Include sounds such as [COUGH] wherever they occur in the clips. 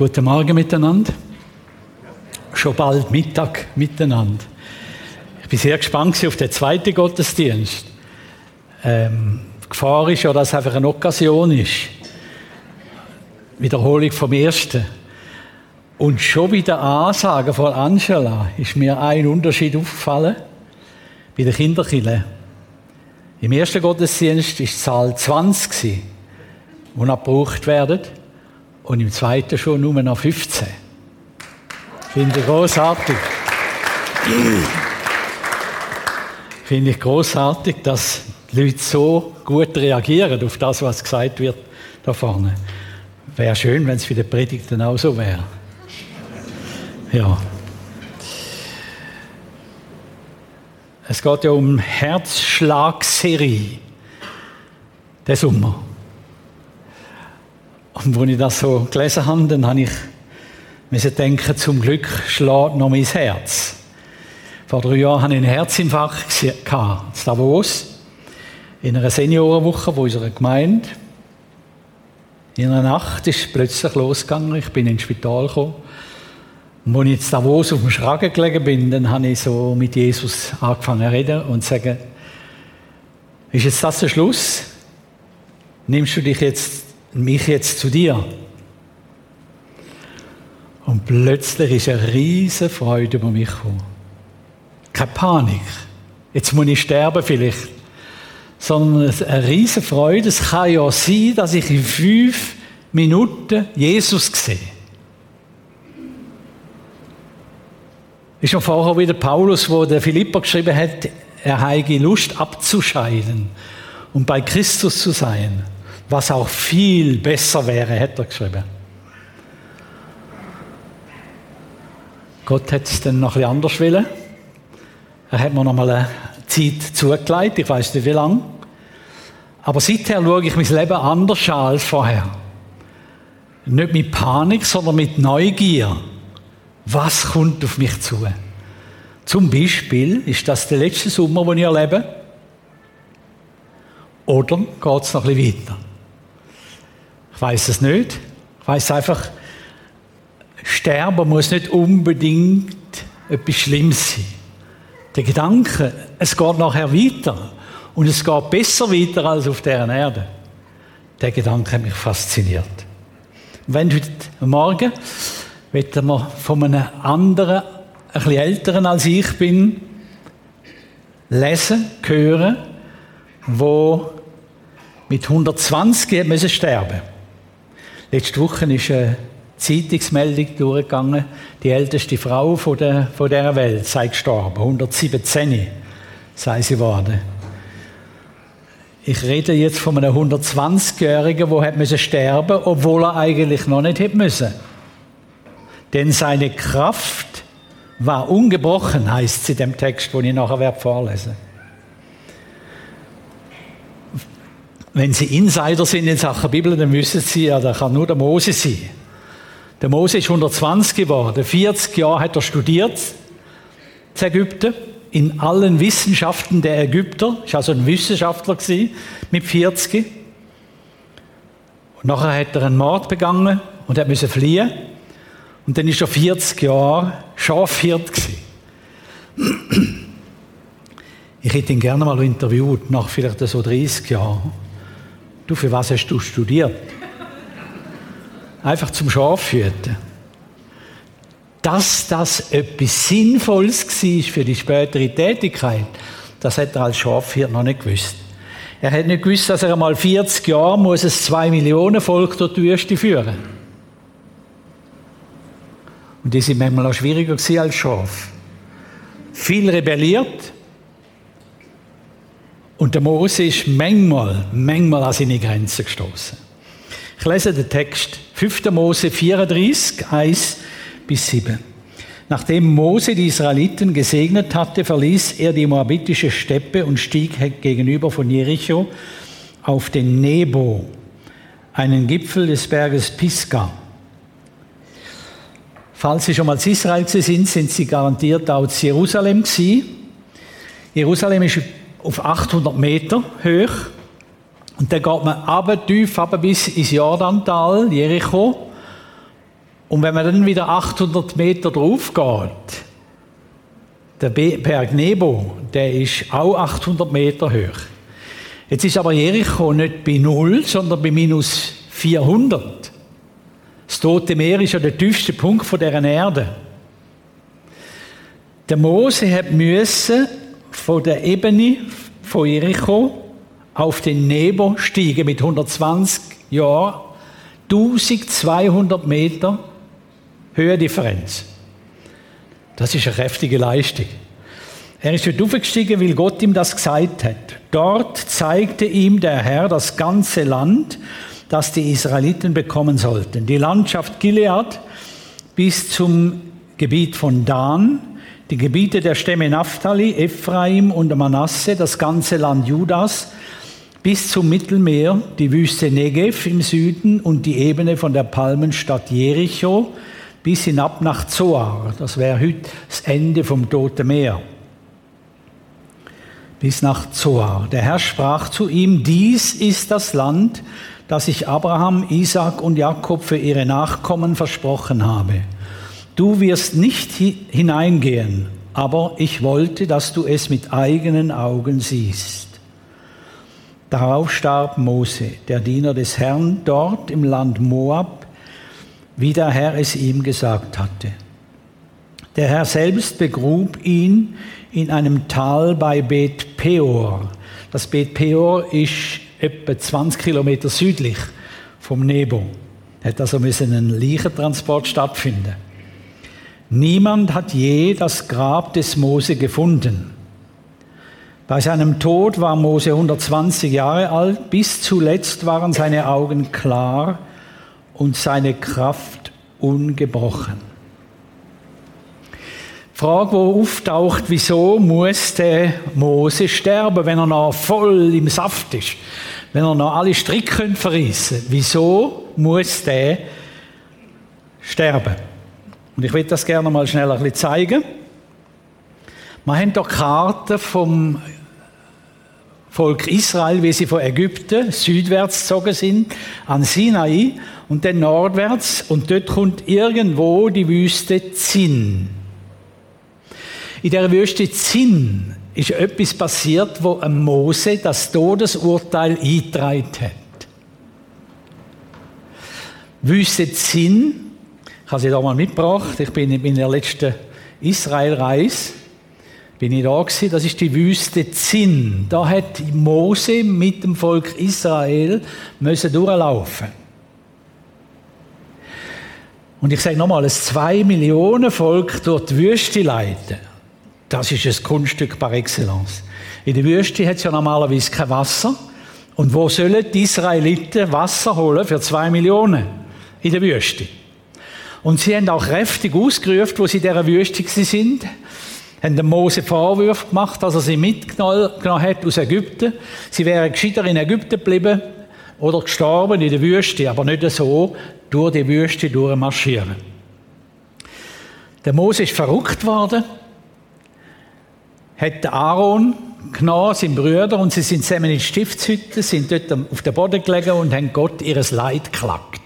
Guten Morgen miteinander. Schon bald Mittag miteinander. Ich bin sehr gespannt auf den zweiten Gottesdienst. Ähm, die Gefahr ist ja, dass es einfach eine Occasion ist. Wiederholung vom ersten. Und schon bei der Ansage von Angela ist mir ein Unterschied aufgefallen bei den Kinderkindern. Im ersten Gottesdienst war die Zahl 20, die gebraucht werden und im zweiten schon nur noch 15. Finde ich großartig. Finde ich großartig, dass die Leute so gut reagieren auf das, was gesagt wird da vorne. Wäre schön, wenn es für die Predigt dann auch so wäre. Ja. Es geht ja um Herzschlagserie. Der Sommer. Und als ich das so gelesen habe, dann habe ich müssen denken, zum Glück schlägt noch mein Herz. Vor drei Jahren hatte ich einen Herzinfarkt in Davos, in einer Seniorenwoche von unserer Gemeinde. In einer Nacht ist es plötzlich losgegangen, ich bin ins Spital gekommen. Und als ich in Davos auf dem Schragen gelegen bin, dann habe ich so mit Jesus angefangen zu reden und zu sagen, ist jetzt das der Schluss? Nimmst du dich jetzt mich jetzt zu dir. Und plötzlich ist eine riesige Freude über mich gekommen. Keine Panik. Jetzt muss ich sterben vielleicht. Sondern eine riesige Freude. Es kann ja sein, dass ich in fünf Minuten Jesus sehe. Ist schon vorher wieder Paulus, wo der Philippa geschrieben hat, er habe Lust abzuscheiden und bei Christus zu sein was auch viel besser wäre, hätte er geschrieben. Gott hat es dann noch ein anders wollen. Er hat mir noch mal eine Zeit zugelegt, ich weiß nicht wie lange. Aber seither schaue ich mein Leben anders an als vorher. Nicht mit Panik, sondern mit Neugier. Was kommt auf mich zu? Zum Beispiel ist das der letzte Sommer, den ich erlebe. Oder geht es noch ein bisschen weiter? Ich weiß es nicht. Ich weiß einfach, Sterben muss nicht unbedingt etwas Schlimmes sein. Der Gedanke, es geht nachher weiter und es geht besser weiter als auf der Erde, der Gedanke hat mich fasziniert. Wenn heute Morgen werden wir von einem anderen, ein bisschen älteren als ich bin, lesen, hören, wo mit 120 müssen sterben Letzte Woche ist eine Zeitungsmeldung durchgegangen. Die älteste Frau von, der, von dieser Welt sei gestorben. 117 sei sie geworden. Ich rede jetzt von einem 120-Jährigen, der sterben musste, obwohl er eigentlich noch nicht hätte müssen. Denn seine Kraft war ungebrochen, heißt es in dem Text, den ich nachher vorlesen werde. Wenn Sie Insider sind in Sachen Bibel, dann wissen Sie ja, da kann nur der Mose sein. Der Mose ist 120 geworden. 40 Jahre hat er studiert in Ägypten, in allen Wissenschaften der Ägypter. Ist also ein Wissenschaftler gewesen, mit 40. Und nachher hat er einen Mord begangen und hat müssen fliehen. Und dann ist er 40 Jahre Schafhirt gewesen. Ich hätte ihn gerne mal interviewt, nach vielleicht so 30 Jahren. Du, für was hast du studiert? Einfach zum Schafhüten. Dass das etwas Sinnvolles war für die spätere Tätigkeit, das hat er als Schafhirt noch nicht gewusst. Er hat nicht gewusst, dass er einmal 40 Jahre muss es zwei Millionen Volk durch die Wüste führen. Und die sind manchmal auch schwieriger als Schaf. Viel rebelliert, und der Mose ist manchmal, manchmal an seine Grenzen gestoßen. Ich lese den Text 5. Mose 34, 1 bis 7. Nachdem Mose die Israeliten gesegnet hatte, verließ er die moabitische Steppe und stieg gegenüber von Jericho auf den Nebo, einen Gipfel des Berges Pisgah. Falls Sie schon mal in Israel sind, sind Sie garantiert auch in Jerusalem gewesen. Jerusalem ist auf 800 Meter hoch. Und dann geht man aber tief aber bis ins Jordantal, Jericho. Und wenn man dann wieder 800 Meter drauf geht, der Berg Nebo, der ist auch 800 Meter hoch. Jetzt ist aber Jericho nicht bei Null, sondern bei minus 400. Das Tote Meer ist ja der tiefste Punkt von der Erde. Der Mose hat müssen von der Ebene von Jericho auf den Nebo steigen mit 120 Jahren, 1200 Meter Höhendifferenz. Das ist eine kräftige Leistung. Er ist dort aufgestiegen, weil Gott ihm das gesagt hat. Dort zeigte ihm der Herr das ganze Land, das die Israeliten bekommen sollten. Die Landschaft Gilead bis zum Gebiet von Dan, die Gebiete der Stämme Naphtali, Ephraim und Manasse, das ganze Land Judas bis zum Mittelmeer, die Wüste Negev im Süden und die Ebene von der Palmenstadt Jericho bis hinab nach Zoar. Das wäre heute das Ende vom Toten Meer. Bis nach Zoar. Der Herr sprach zu ihm, dies ist das Land, das ich Abraham, Isaac und Jakob für ihre Nachkommen versprochen habe. Du wirst nicht hineingehen, aber ich wollte, dass du es mit eigenen Augen siehst. Darauf starb Mose, der Diener des Herrn, dort im Land Moab, wie der Herr es ihm gesagt hatte. Der Herr selbst begrub ihn in einem Tal bei Bet Peor. Das Bet Peor ist etwa 20 Kilometer südlich vom Nebo. Hat also müssen ein Leichentransport stattfinden. Niemand hat je das Grab des Mose gefunden. Bei seinem Tod war Mose 120 Jahre alt. Bis zuletzt waren seine Augen klar und seine Kraft ungebrochen. Frage, die auftaucht, wieso muss der Mose sterben, wenn er noch voll im Saft ist, wenn er noch alle Stricke verreissen Wieso muss der sterben? Und ich will das gerne mal schnell ein bisschen zeigen. Wir haben hier Karten vom Volk Israel, wie sie von Ägypten südwärts gezogen sind, an Sinai und dann nordwärts und dort kommt irgendwo die Wüste Zin. In der Wüste Zin ist etwas passiert, wo Mose das Todesurteil eingetragen hat. Wüste Zin, ich habe sie da mal mitgebracht, ich bin in der letzten Israelreise bin ich da gewesen, das ist die Wüste Zin. Da hat Mose mit dem Volk Israel müssen durchlaufen. Und ich sage nochmal, ein zwei Millionen Volk durch die Wüste leiten, das ist ein Kunststück par excellence. In der Wüste hat es ja normalerweise kein Wasser. Und wo sollen die Israeliten Wasser holen für zwei Millionen? In der Wüste. Und sie haben auch kräftig ausgerufen, wo sie in dieser Wüste sind haben dem Mose Vorwürfe gemacht, dass er sie mitgenommen hat aus Ägypten. Sie wären gescheiter in Ägypten geblieben oder gestorben in der Wüste, aber nicht so durch die Wüste durchmarschieren. Der Mose ist verrückt worden, hat Aaron genommen, sein Brüder, und sie sind zusammen in die Stiftshütte, sind dort auf dem Boden gelegen und haben Gott ihres Leid geklagt.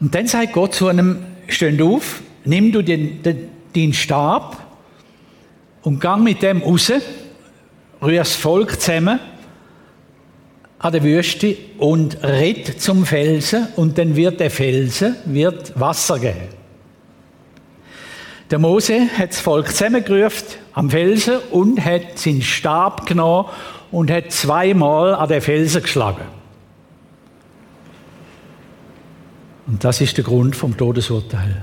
Und dann sagt Gott zu einem, steh auf, nimm du den, den, den Stab und gang mit dem raus, rühr das Volk zusammen an der Wüste und ritt zum Felsen und dann wird der Felsen wird Wasser geben. Der Mose hat das Volk zusammengerufen am Felsen und hat seinen Stab genommen und hat zweimal an den Felsen geschlagen. Und das ist der Grund vom Todesurteil.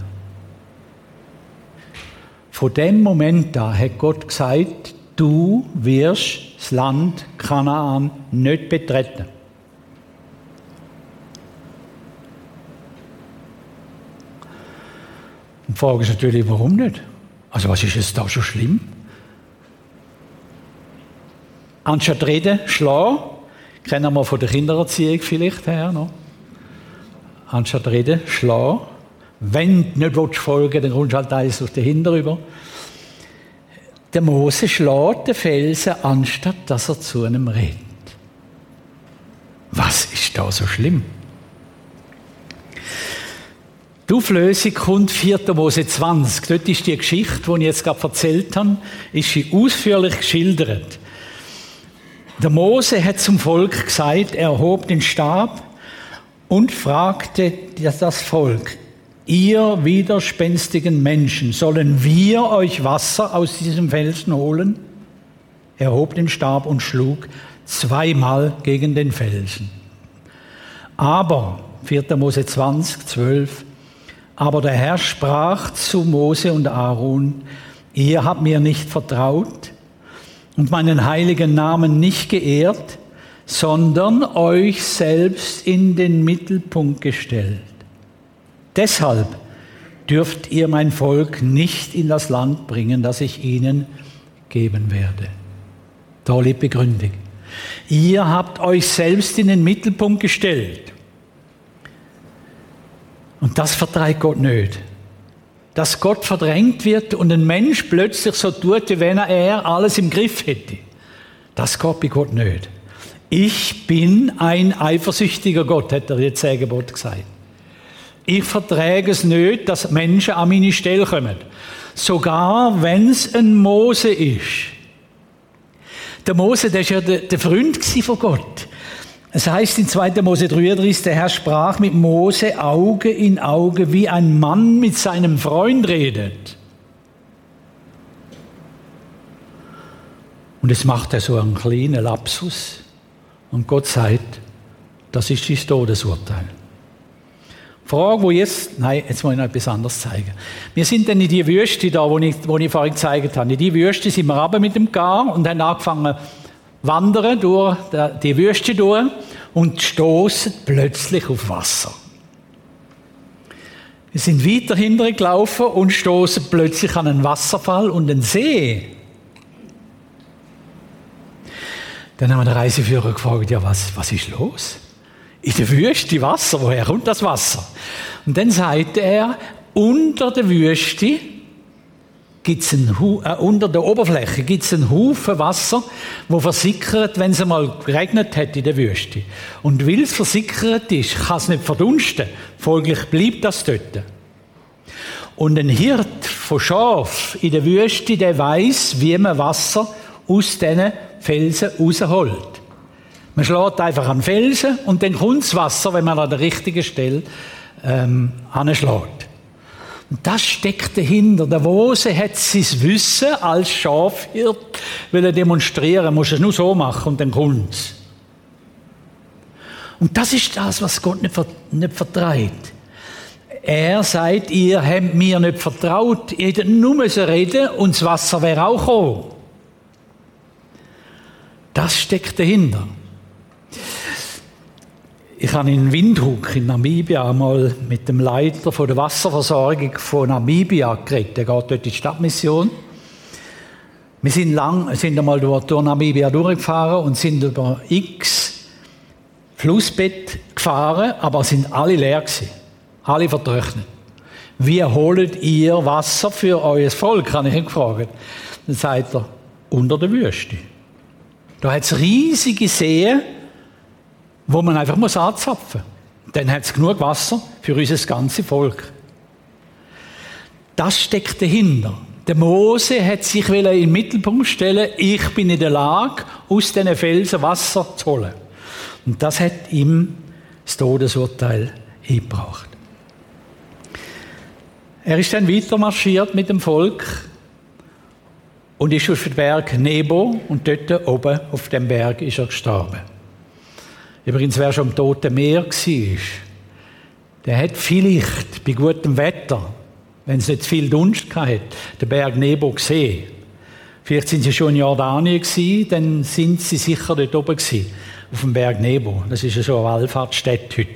Von dem Moment an hat Gott gesagt, du wirst das Land Kanaan nicht betreten. Und Frage ist natürlich, warum nicht? Also was ist es da schon schlimm? Anstatt reden, schlagen, kennen wir von der Kindererziehung vielleicht her noch. Anstatt reden, schlagen. Wenn du nicht folgen willst, dann kommst du halt eins auf den Hinterüber. Der Mose schlägt den Felsen, anstatt dass er zu einem redet. Was ist da so schlimm? Die Auflösung kommt 4. Mose 20. Dort ist die Geschichte, die ich jetzt gerade erzählt habe, ist sie ausführlich geschildert. Der Mose hat zum Volk gesagt, er hob den Stab und fragte das Volk, ihr widerspenstigen Menschen, sollen wir euch Wasser aus diesem Felsen holen? Er hob den Stab und schlug zweimal gegen den Felsen. Aber, 4. Mose 20, 12, aber der Herr sprach zu Mose und Aaron, ihr habt mir nicht vertraut und meinen heiligen Namen nicht geehrt, sondern euch selbst in den Mittelpunkt gestellt. Deshalb dürft ihr mein Volk nicht in das Land bringen, das ich ihnen geben werde. Tolle Begründung. Ihr habt euch selbst in den Mittelpunkt gestellt. Und das vertreibt Gott nicht. Dass Gott verdrängt wird und ein Mensch plötzlich so tut, wie wenn er alles im Griff hätte. Das geht bei Gott nicht. Ich bin ein eifersüchtiger Gott, hat er jetzt Sägebot gesagt. Ich verträge es nicht, dass Menschen an meine Stelle kommen. Sogar wenn es ein Mose ist. Der Mose, der ist ja der, der Freund von Gott. Es heißt in 2. Mose 33, der Herr sprach mit Mose Auge in Auge, wie ein Mann mit seinem Freund redet. Und es macht er so einen kleinen Lapsus. Und Gott sagt, das ist das Todesurteil. Frage, wo jetzt, nein, jetzt muss ich noch etwas anderes zeigen. Wir sind dann in die Wüste da, wo ich, wo ich vorhin gezeigt habe. In die Wüste sind wir runter mit dem Gar und haben angefangen wandern durch die Wüste durch und stoßen plötzlich auf Wasser. Wir sind weiter hinterher gelaufen und stoßen plötzlich an einen Wasserfall und einen See. Dann haben wir den Reiseführer gefragt, ja, was, was ist los? In der Wüste Wasser, woher kommt das Wasser? Und dann sagte er, unter der Wüste gibt's ein, äh, unter der Oberfläche gibt es einen Haufen Wasser, wo versickert, wenn es mal geregnet hat in der Wüste. Und weil es versickert ist, kann es nicht verdunsten. Folglich bleibt das dort. Und ein Hirt von Schaf in der Wüste, der weiß, wie man Wasser aus diesen Felsen rausholt. Man schlägt einfach an Felsen und dann kommt das Wasser, wenn man an der richtigen Stelle ähm, anschlägt. Und das steckt dahinter. Der Mose hat sein Wissen als Schafhirt will er demonstrieren, muss es nur so machen und dann kommt's. Und das ist das, was Gott nicht, nicht vertreibt. Er sagt, ihr habt mir nicht vertraut, ihr hättet nur müssen reden und das Wasser wäre auch gekommen. Das steckt dahinter. Ich habe in Windhoek in Namibia einmal mit dem Leiter von der Wasserversorgung von Namibia geredet. Der geht dort in die Stadtmission. Wir sind lang, sind einmal durch, durch Namibia durchgefahren und sind über x Flussbett gefahren, aber sind alle leer gewesen. Alle vertrocknet. Wie holt ihr Wasser für euer Volk? habe ich ihn gefragt. Dann sagt er, unter der Wüste. Da hat es riesige Seen, wo man einfach muss anzapfen muss. Dann hat es genug Wasser für unser ganzes Volk. Das steckt dahinter. Der Mose hat sich in den Mittelpunkt stellen, ich bin in der Lage, aus diesen Felsen Wasser zu holen. Und das hat ihm das Todesurteil eingebracht. Er ist dann weiter marschiert mit dem Volk und ist auf den Berg Nebo und dort oben auf dem Berg ist er gestorben. Übrigens, wer schon am Toten Meer war, der hat vielleicht bei gutem Wetter, wenn es nicht viel Dunst hatte, den Berg Nebo gesehen. Vielleicht sind sie schon in Jordanien dann sind sie sicher dort oben auf dem Berg Nebo. Das ist ja so eine Wallfahrtsstätte heute.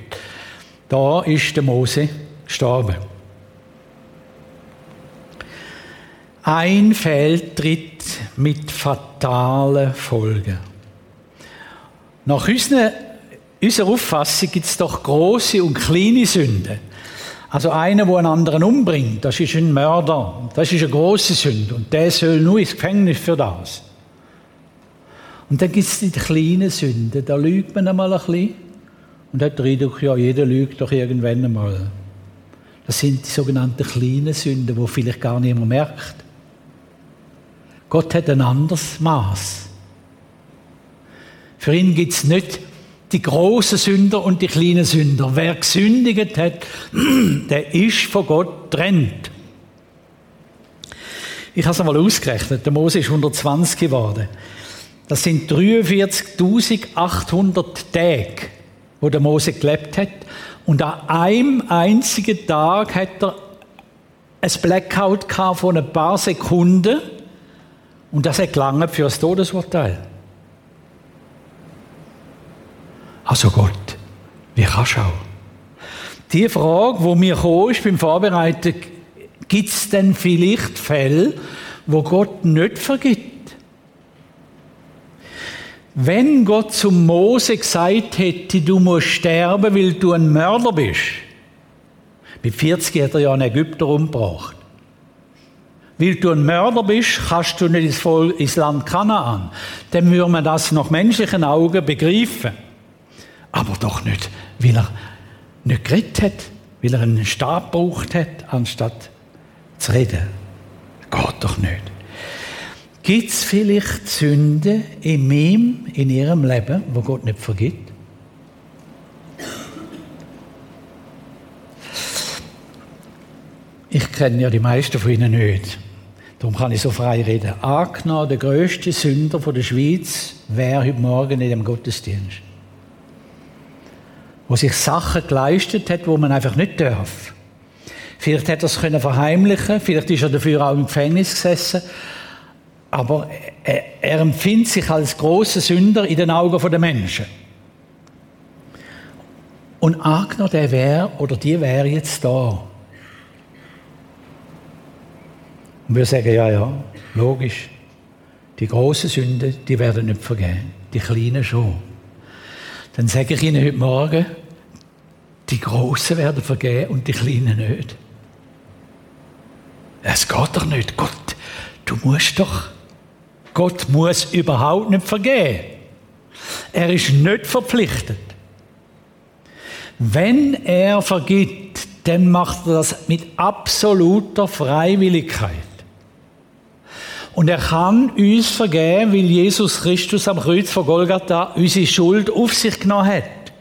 Da ist der Mose gestorben. Ein Fehltritt mit fatalen Folgen. Nach unseren unserer Auffassung gibt es doch große und kleine Sünden. Also einer, der einen anderen umbringt, das ist ein Mörder. Das ist eine große Sünde. Und der soll nur ins Gefängnis für das. Und dann gibt es die kleinen Sünden. Da lügt man einmal ein bisschen. Und hat den Eindruck, ja, jeder lügt doch irgendwann einmal. Das sind die sogenannten kleinen Sünden, wo vielleicht gar niemand merkt. Gott hat ein anderes Maß. Für ihn gibt es nicht die großen Sünder und die kleinen Sünder. Wer gesündigt hat, [CLEARS THROAT] der ist von Gott trennt. Ich habe es einmal ausgerechnet. Der Mose ist 120 geworden. Das sind 43.800 Tage, wo der Mose gelebt hat. Und an einem einzigen Tag hat er ein Blackout von ein paar Sekunden. Und das hat gelangt für das Todesurteil. Also Gott, wie kannst du auch? Die Frage, wo mir ist beim Vorbereiten, gibt es denn vielleicht Fälle, wo Gott nicht vergibt? Wenn Gott zum Mose gesagt hätte, du musst sterben, weil du ein Mörder bist, mit 40 hat er ja einen Ägypter umgebracht. Weil du ein Mörder bist, kannst du nicht ins, Volk, ins Land Kanaan. Dann würde man das nach menschlichen Augen begreifen. Aber doch nicht, weil er nicht geredet hat, weil er einen Stab gebraucht hat, anstatt zu reden. Geht doch nicht. Gibt es vielleicht Sünden in ihm, in ihrem Leben, wo Gott nicht vergibt? Ich kenne ja die meisten von Ihnen nicht. Darum kann ich so frei reden. Angenommen, der grösste Sünder der Schweiz wäre heute Morgen in dem Gottesdienst. Wo sich Sachen geleistet hat, wo man einfach nicht darf. Vielleicht hätte er es können verheimlichen vielleicht ist er dafür auch im Gefängnis gesessen. Aber er, er empfindet sich als großer Sünder in den Augen der Menschen. Und angenommen, der wäre oder die wäre jetzt da. Und wir sagen, ja, ja, logisch. Die großen Sünden, die werden nicht vergehen. Die kleinen schon. Dann sage ich Ihnen heute Morgen, die Großen werden vergehen und die Kleinen nicht. Es geht doch nicht. Gott, du musst doch. Gott muss überhaupt nicht vergehen. Er ist nicht verpflichtet. Wenn er vergibt, dann macht er das mit absoluter Freiwilligkeit. Und er kann uns vergeben, weil Jesus Christus am Kreuz von Golgatha unsere Schuld auf sich genommen hat.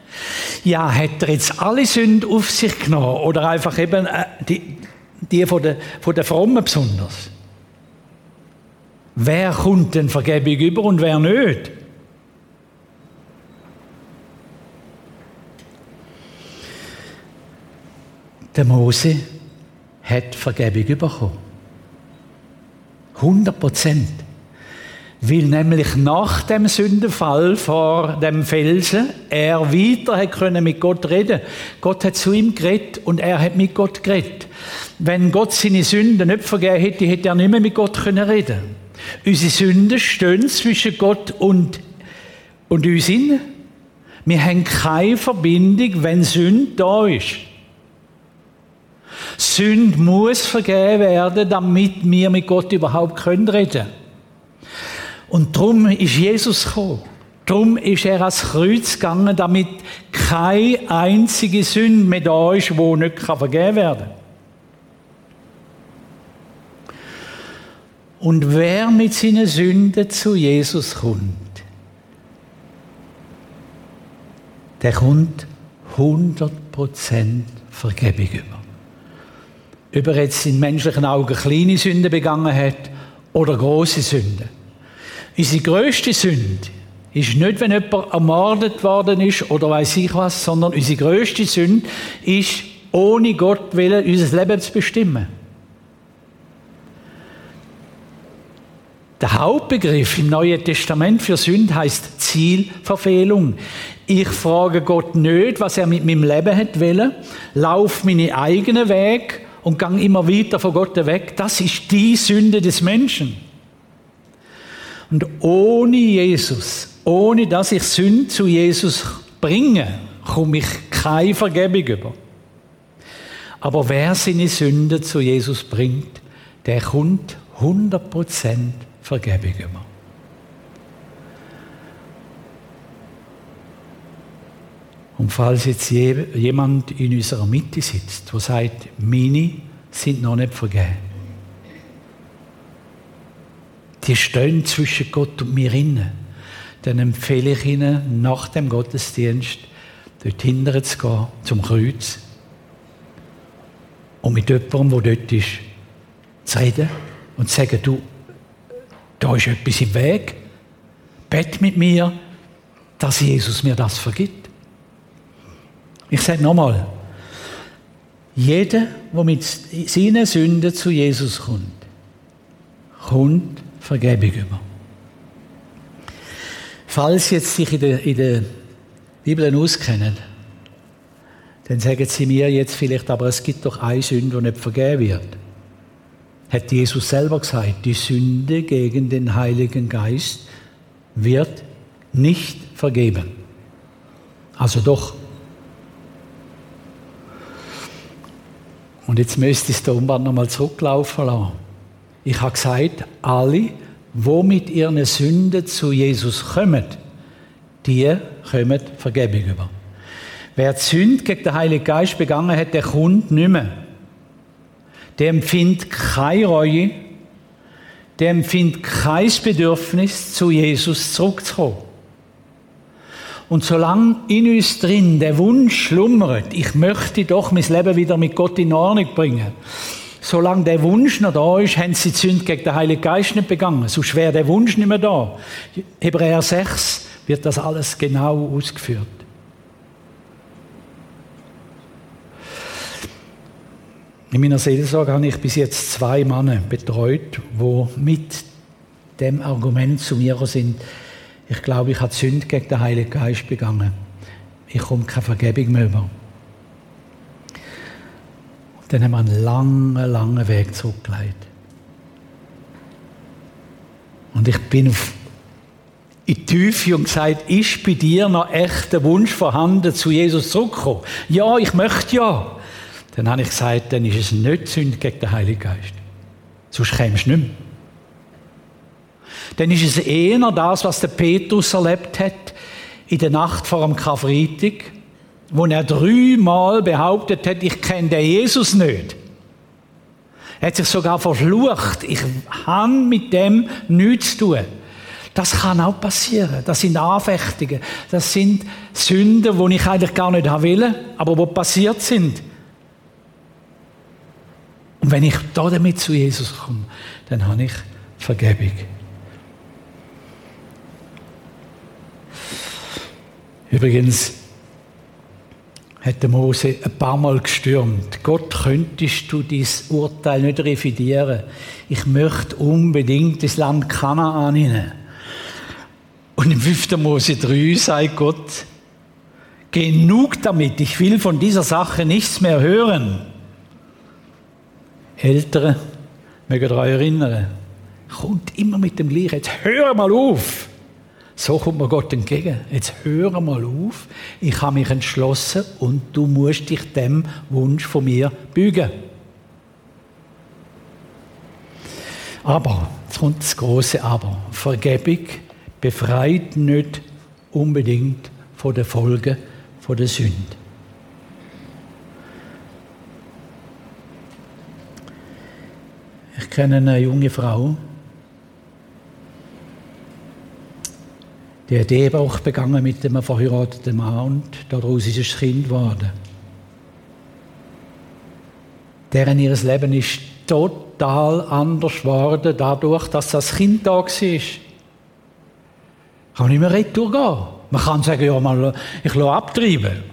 Ja, hat er jetzt alle Sünden auf sich genommen oder einfach eben äh, die, die von den, von den Frommen besonders. Wer kommt denn Vergebung über und wer nicht? Der Mose hat Vergebung bekommen. 100 Prozent. Weil nämlich nach dem Sündenfall vor dem Felsen er weiter hat können mit Gott reden. Gott hat zu ihm geredet und er hat mit Gott geredet. Wenn Gott seine Sünden nicht vergeben hätte, hätte er nicht mehr mit Gott können reden. Unsere Sünden stehen zwischen Gott und, und uns in. Wir haben keine Verbindung, wenn Sünde da ist. Sünde muss vergeben werden, damit wir mit Gott überhaupt können reden Und darum ist Jesus gekommen. Darum ist er ans Kreuz gegangen, damit keine einzige Sünde mehr da ist, die nicht vergeben werden kann. Und wer mit seinen Sünden zu Jesus kommt, der kommt 100% Vergebung über. Ob er jetzt in menschlichen Augen kleine Sünden begangen hat oder große Sünden. Unsere größte Sünde ist nicht, wenn jemand ermordet worden ist oder weiß ich was, sondern unsere größte Sünde ist, ohne Gott willen unser Leben zu bestimmen. Der Hauptbegriff im Neuen Testament für Sünde heißt Zielverfehlung. Ich frage Gott nicht, was er mit meinem Leben hat wollen, lauf meine eigenen Weg und gang immer weiter von Gott weg. Das ist die Sünde des Menschen. Und ohne Jesus, ohne dass ich Sünde zu Jesus bringe, komme ich keine Vergebung über. Aber wer seine Sünde zu Jesus bringt, der kommt 100 Prozent Vergebung immer. Und falls jetzt jemand in unserer Mitte sitzt, der sagt, meine sind noch nicht vergeben. Die stehen zwischen Gott und mir inne. Dann empfehle ich Ihnen, nach dem Gottesdienst dort hinterher zu gehen, zum Kreuz. Und mit jemandem, der dort ist, zu reden und zu sagen, du, da ist etwas im Weg. Bett mit mir, dass Jesus mir das vergibt. Ich sage nochmal, jeder, der mit seinen Sünden zu Jesus kommt, kommt Vergebung über. Falls jetzt sich in der, in der Bibel auskennen, dann sagen Sie mir jetzt vielleicht, aber es gibt doch eine Sünde, die nicht vergeben wird. Hat Jesus selber gesagt, die Sünde gegen den Heiligen Geist wird nicht vergeben. Also doch. Und jetzt müsste ich der Umband nochmal zurücklaufen lassen. Ich habe gesagt, alle, wo mit ihren Sünden zu Jesus kommen, die kommen Vergebung über. Wer die Sünde gegen den Heiligen Geist begangen hat, der kommt nicht mehr. Der empfindet keine Reue, der empfindet kein Bedürfnis, zu Jesus zurückzukommen. Und solange in uns drin der Wunsch schlummert, ich möchte doch mein Leben wieder mit Gott in Ordnung bringen, solange der Wunsch noch da ist, haben sie die Sünde gegen den Heiligen Geist nicht begangen. So schwer der Wunsch nicht mehr da. Hebräer 6 wird das alles genau ausgeführt. In meiner Seelsorge habe ich bis jetzt zwei Männer betreut, wo mit dem Argument zu mir sind, ich glaube, ich habe Sünde gegen den Heiligen Geist begangen. Ich komme keine Vergebung mehr über. Dann haben wir einen langen, langen Weg zurückgelegt. Und ich bin auf in die Tiefe und gesagt, ist bei dir noch echt der Wunsch vorhanden, zu Jesus zurückzukommen? Ja, ich möchte ja. Dann habe ich gesagt, dann ist es nicht Sünde gegen den Heiligen Geist. Sonst kämst du nicht mehr. Dann ist es eher das, was der Petrus erlebt hat in der Nacht vor dem Karfreitag, wo er dreimal behauptet hat, ich kenne den Jesus nicht. Er hat sich sogar verflucht, ich habe mit dem nichts zu tun. Das kann auch passieren. Das sind Anfechtungen. Das sind Sünden, die ich eigentlich gar nicht haben will, aber die passiert sind. Und wenn ich da damit zu Jesus komme, dann habe ich Vergebung. Übrigens hat der Mose ein paar Mal gestürmt. Gott, könntest du dieses Urteil nicht revidieren? Ich möchte unbedingt das Land Kanaan hinein. Und im 5. Mose 3 sagt Gott, genug damit, ich will von dieser Sache nichts mehr hören. Ältere mögen euch erinnern, kommt immer mit dem gleichen, jetzt hör mal auf. So kommt mir Gott entgegen. Jetzt hör mal auf. Ich habe mich entschlossen und du musst dich dem Wunsch von mir bügen. Aber, jetzt kommt das große Aber. Vergebung befreit nicht unbedingt von den Folgen von der Sünde. Ich kenne eine junge Frau, Die hat Ehebruch begangen mit einem verheirateten Mann und daraus ist ein Kind geworden. Deren ihres Leben ist total anders geworden, dadurch, dass das Kind da war. Kann nicht mehr retour gehen. Man kann sagen, ja, mal, ich lasse abtreiben.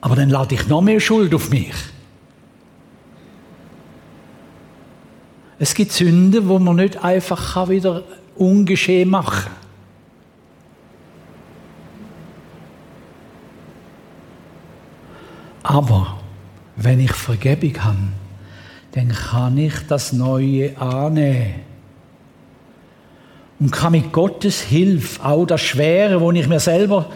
Aber dann lade ich noch mehr Schuld auf mich. Es gibt Sünden, wo man nicht einfach wieder ungeschehen machen kann. Aber wenn ich Vergebung habe, dann kann ich das Neue annehmen. Und kann mit Gottes Hilfe auch das Schwere, wo ich mir selber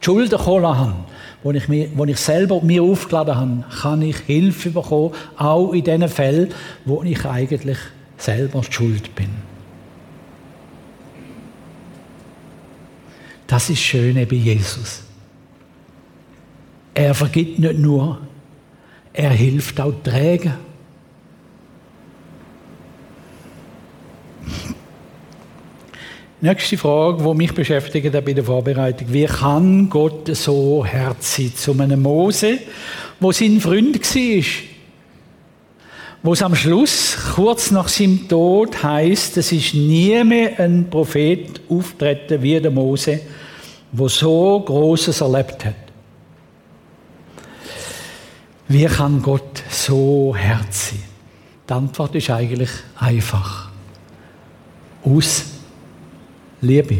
Schulden geholt habe, wo ich, mir, wo ich selber mir aufgeladen habe, kann ich Hilfe bekommen, auch in den Fällen, wo ich eigentlich selber schuld bin. Das ist schön bei Jesus. Er vergibt nicht nur, er hilft auch trägen. Nächste Frage, die mich beschäftigt bei der Vorbereitung. Wie kann Gott so herzig zu einem Mose, wo sein Freund war? Wo es am Schluss, kurz nach seinem Tod, heißt, es ist nie mehr ein Prophet auftreten wie der Mose, wo so Großes erlebt hat. Wie kann Gott so herzig? Die Antwort ist eigentlich einfach. Aus Liebe.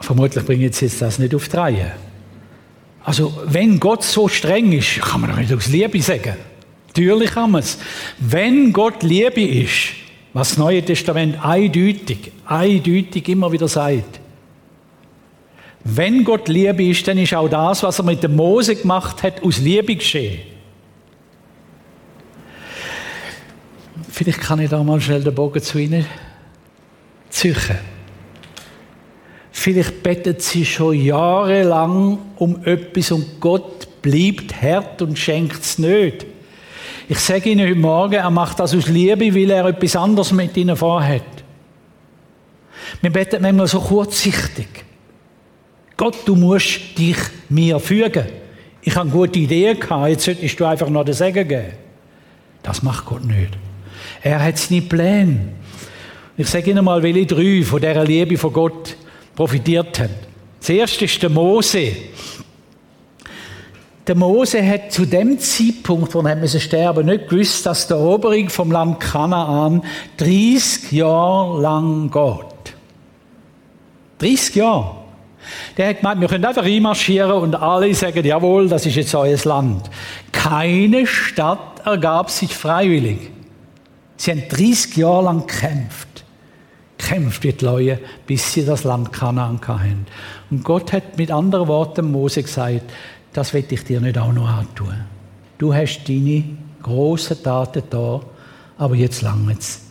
Vermutlich bringe ich jetzt das nicht auf die Reihe. Also, wenn Gott so streng ist, kann man doch nicht aus Liebe sagen. Natürlich kann man es. Wenn Gott Liebe ist, was das Neue Testament eindeutig, eindeutig immer wieder sagt, wenn Gott Liebe ist, dann ist auch das, was er mit dem Mose gemacht hat, aus Liebe geschehen. Vielleicht kann ich da mal schnell den Bogen zu Ihnen ziehen. Vielleicht betet sie schon jahrelang um etwas und Gott bleibt hart und schenkt es nicht. Ich sage Ihnen heute Morgen, er macht das aus Liebe, weil er etwas anderes mit Ihnen vorhat. Wir beten manchmal so kurzsichtig. Gott, du musst dich mir fügen. Ich habe gute Idee gehabt, jetzt solltest du einfach noch den Segen geben. Das macht Gott nicht. Er hat seine Pläne. Ich sage Ihnen mal, welche drei von dieser Liebe von Gott profitiert haben. Das erste ist der Mose. Der Mose hat zu dem Zeitpunkt, wo er sterben nicht gewusst, dass die Eroberung vom Land Kanaan 30 Jahre lang geht. 30 Jahre. Der hat gemeint, wir können einfach reinmarschieren und alle sagen, jawohl, das ist jetzt euer Land. Keine Stadt ergab sich freiwillig. Sie haben 30 Jahre lang gekämpft. Kämpft die Leute, bis sie das Land Kanaan hatten. Und Gott hat mit anderen Worten Mose gesagt, das will ich dir nicht auch noch antun. Du hast deine großen Taten da, aber jetzt lang es.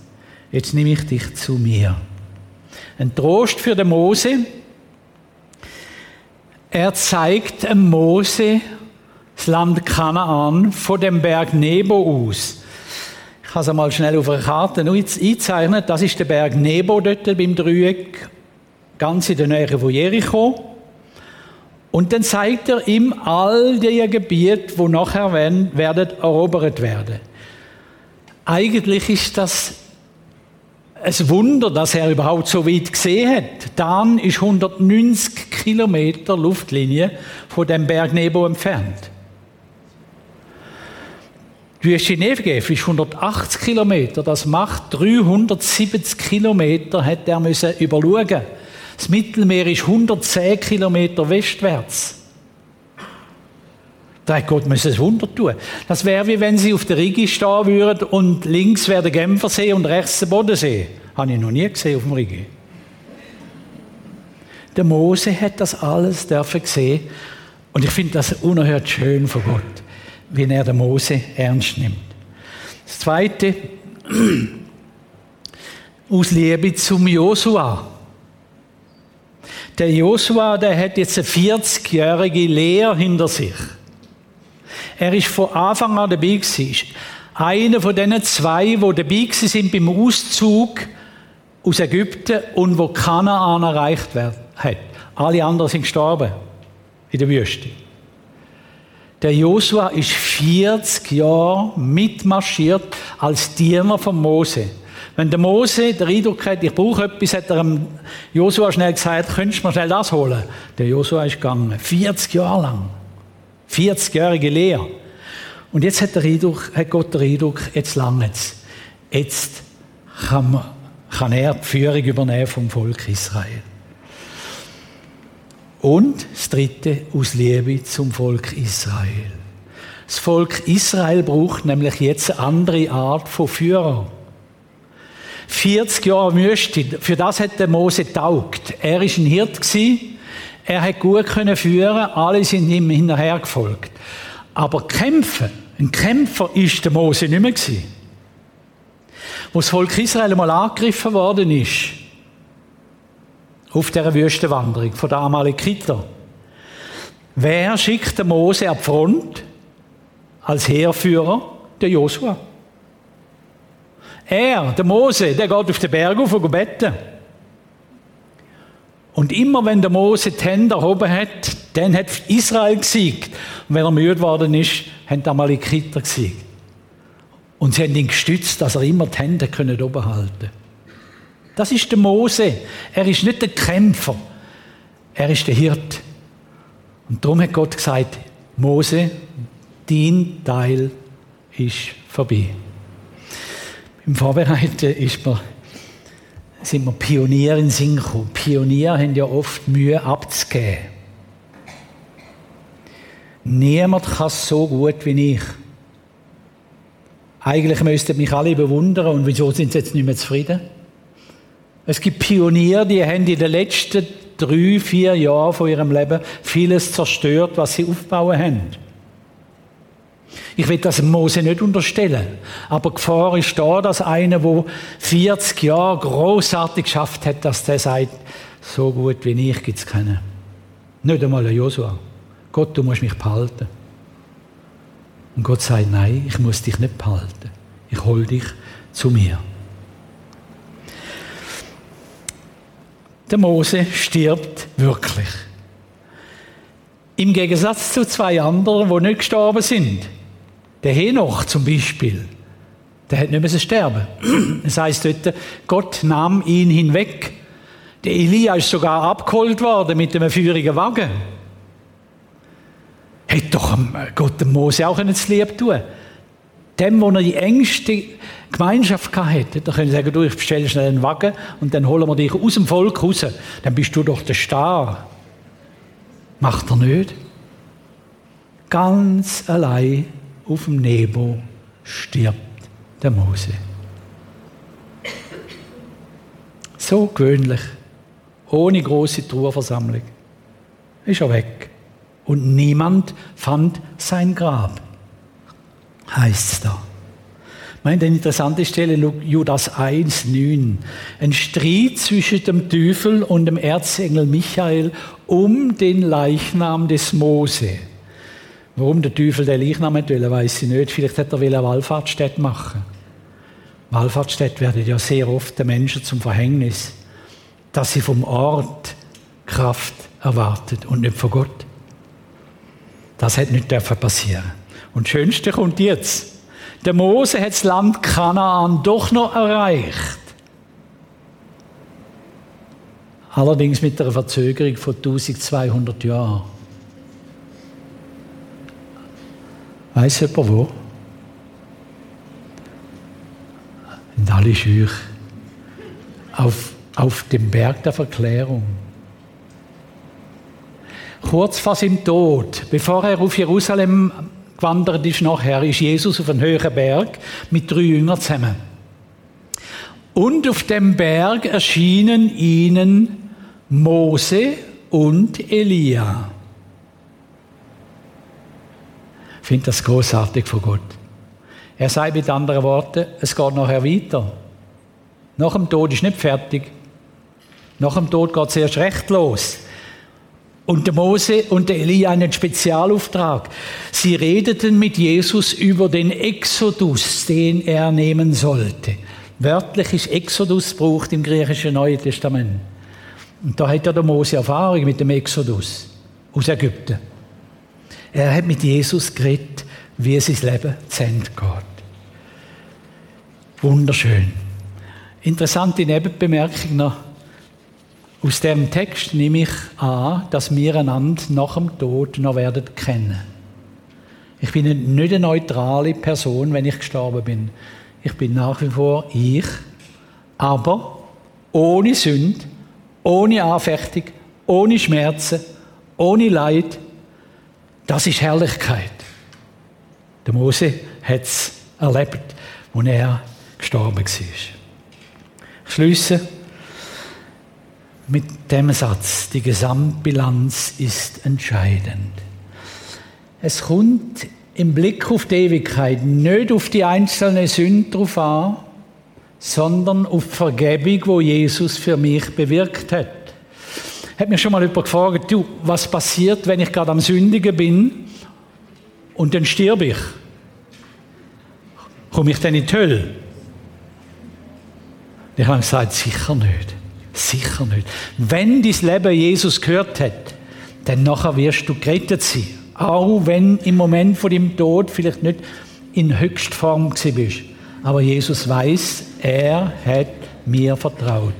Jetzt nehme ich dich zu mir. Ein Trost für den Mose. Er zeigt Mose das Land Kanaan von dem Berg Nebo aus. Ich habe es einmal schnell auf einer Karte eingezeichnet. Das ist der Berg Nebo dort beim Dreieck, ganz in der Nähe von Jericho. Und dann zeigt er ihm all die Gebiete, wo nachher werden erobert werden. Eigentlich ist das ein Wunder, dass er überhaupt so weit gesehen hat. Dan ist 190 Kilometer Luftlinie von dem Berg Nebo entfernt. Die Wüste Negev ist 180 Kilometer. Das macht 370 Kilometer, hätte er müssen überschauen. Das Mittelmeer ist 110 Kilometer westwärts. Da hat Gott müssen ein Wunder tun. Das wäre wie wenn sie auf der Rigi stehen würden und links wäre der Genfersee und rechts der Bodensee. Habe ich noch nie gesehen auf dem Rigi. Der Mose hat das alles dürfen sehen und ich finde das unerhört schön von Gott wie er den Mose ernst nimmt. Das Zweite, [CLEARS THROAT] aus Liebe zum Josua. Der Josua, der hat jetzt eine 40-jährige Lehre hinter sich. Er ist von Anfang an dabei gewesen. Einer von diesen zwei, wo dabei sind beim Auszug aus Ägypten und wo Kanaan erreicht hat. Alle anderen sind gestorben in der Wüste. Der Josua ist 40 Jahre mitmarschiert als Diener von Mose. Wenn der Mose den Eindruck hat, ich brauche etwas, hat er Josua schnell gesagt, könntest du mir schnell das holen? Der Josua ist gegangen. 40 Jahre lang. 40-jährige Lehre. Und jetzt hat, der Eindruck, hat Gott den Eindruck, jetzt lange. Jetzt kann, man, kann er die Führung übernehmen vom Volk Israel. Und das dritte, aus Liebe zum Volk Israel. Das Volk Israel braucht nämlich jetzt eine andere Art von Führer. 40 Jahre Wüste, für das hat der Mose taugt. Er ist ein Hirt er hat gut können führen, alle sind ihm hinterher gefolgt. Aber kämpfen, ein Kämpfer ist der Mose nicht mehr gewesen. Wo das Volk Israel mal angegriffen worden ist, auf der Wüstenwanderung von der Amalekiter. Wer schickt den Mose ab Front als Heerführer? Der Josua. Er, der Mose, der geht auf den Berg auf und beten. Und immer wenn der Mose die Hände erhoben hat, dann hat Israel gesiegt. Und wenn er müde geworden ist, haben die Amalekiter gesiegt. Und sie haben ihn gestützt, dass er immer die Hände oben halten Das ist der Mose. Er ist nicht der Kämpfer. Er ist der Hirt. Und darum hat Gott gesagt, Mose, dein Teil ist vorbei. Im Vorbereiten ist mir, sind wir Pionier in Sinn gekommen. Pionier haben ja oft Mühe abzugeben. Niemand kann es so gut wie ich. Eigentlich müssten mich alle bewundern und wieso sind sie jetzt nicht mehr zufrieden? Es gibt Pioniere, die haben in den letzten drei, vier Jahren von ihrem Leben vieles zerstört, was sie aufbauen haben. Ich will das Mose nicht unterstellen, aber Gefahr ist da, dass einer, der 40 Jahre großartig geschafft hat, dass der sagt, so gut wie ich gibt es keinen. Nicht einmal ein Josua. Gott, du musst mich behalten. Und Gott sagt, nein, ich muss dich nicht behalten. Ich hol dich zu mir. Der Mose stirbt wirklich. Im Gegensatz zu zwei anderen, die nicht gestorben sind. Der Henoch zum Beispiel, der hat nicht mehr sterben. [CLEARS THROAT] Das heißt dort, Gott nahm ihn hinweg. Der Elia ist sogar abgeholt worden mit einem feurigen Wagen. Hätte doch Gott dem Mose auch nicht lieb tun Dem, wo er die engste Gemeinschaft hatte, da können sie sagen, du, ich bestelle schnell einen Wagen und dann holen wir dich aus dem Volk raus. Dann bist du doch der Star. Macht er nicht. Ganz allein auf dem Nebo stirbt der Mose. So gewöhnlich, ohne große Trauerversammlung, ist er weg und niemand fand sein Grab. Heißt es da. Eine interessante Stelle, Judas 1, 9. Ein Streit zwischen dem Teufel und dem Erzengel Michael um den Leichnam des Mose. Warum der Teufel den Leichnam will, weiß ich nicht. Vielleicht hätte er eine Wallfahrtsstätte machen. Wallfahrtsstätte werden ja sehr oft den Menschen zum Verhängnis, dass sie vom Ort Kraft erwartet und nicht von Gott. Das hätte nicht passieren Und das Schönste kommt jetzt. Der Mose hat das Land Kanaan doch noch erreicht. Allerdings mit einer Verzögerung von 1200 Jahren. Weiß jemand wo? In alle Schüch. Auf, auf dem Berg der Verklärung. Kurz vor seinem Tod, bevor er auf Jerusalem gewandert ist nachher, ist Jesus auf einem höheren Berg mit drei Jüngern zusammen. Und auf dem Berg erschienen ihnen Mose und Elia. Ich finde das großartig von Gott. Er sagt mit anderen Worten, es geht nachher weiter. Nach dem Tod ist nicht fertig. Nach dem Tod geht es erst recht los. Und der Mose und der Elia einen Spezialauftrag. Sie redeten mit Jesus über den Exodus, den er nehmen sollte. Wörtlich ist Exodus braucht im griechischen Neuen Testament. Und da hat ja der Mose Erfahrung mit dem Exodus aus Ägypten. Er hat mit Jesus geredet, wie sein Leben zu Ende geht. Wunderschön. Interessante Nebenbemerkung noch. Aus dem Text nehme ich an, dass wir einander nach dem Tod noch werden kennen. Ich bin nicht eine neutrale Person, wenn ich gestorben bin. Ich bin nach wie vor ich, aber ohne Sünde, ohne Anfechtung, ohne Schmerzen, ohne Leid. Das ist Herrlichkeit. Der Mose hat es erlebt, als er gestorben war. Ich schließe mit dem Satz, die Gesamtbilanz ist entscheidend. Es kommt im Blick auf die Ewigkeit nicht auf die einzelne Sünde drauf an, sondern auf die Vergebung, wo Jesus für mich bewirkt hat. Hat mir schon mal jemand gefragt, du, was passiert, wenn ich gerade am Sündigen bin und dann stirb ich? Komme ich dann in die Hölle? Ich habe gesagt, sicher nicht. Sicher nicht. Wenn dein Leben Jesus gehört hat, dann nachher wirst du gerettet sein. Auch wenn im Moment von dem Tod vielleicht nicht in Höchstform bist. Aber Jesus weiß, er hat mir vertraut.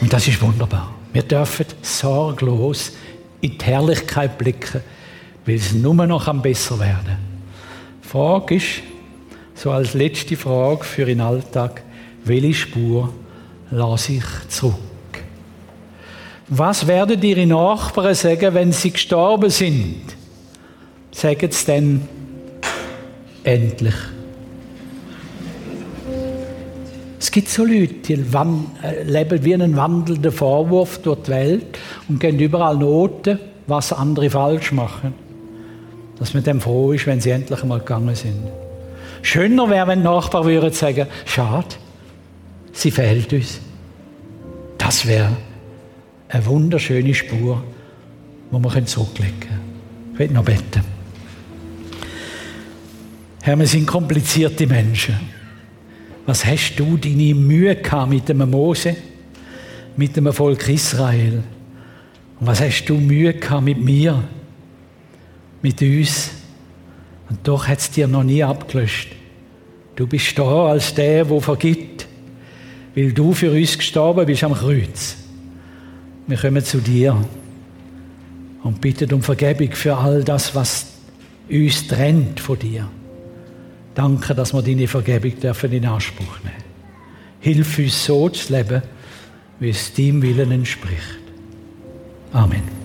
Und das ist wunderbar. Wir dürfen sorglos in die Herrlichkeit blicken, weil es nur noch am besser werden. Die Frage ist, so als letzte Frage für den Alltag, welche Spur lasse ich zurück? Was werden Ihre Nachbarn sagen, wenn sie gestorben sind? Sagen sie dann endlich. Es gibt so Leute, die äh, leben wie einen wandelnden Vorwurf durch die Welt und gehen überall Noten, was andere falsch machen. Dass man dann froh ist, wenn sie endlich einmal gegangen sind. Schöner wäre, wenn die Nachbarn würden sagen, schade, sie fehlt uns. Das wäre eine wunderschöne Spur, die wir zurücklegen können. Ich will noch beten. Herr, wir sind komplizierte Menschen. Was hast du deine Mühe gehabt mit dem Mose, mit dem Volk Israel? Und was hast du Mühe gehabt mit mir, mit uns? Und doch hat es dir noch nie abgelöscht. Du bist da als der, der vergibt, weil du für uns gestorben bist am Kreuz. Wir kommen zu dir und bitten um Vergebung für all das, was uns trennt von dir. Danke, dass wir deine Vergebung dürfen in Anspruch nehmen. Hilf uns so zu leben, wie es deinem Willen entspricht. Amen.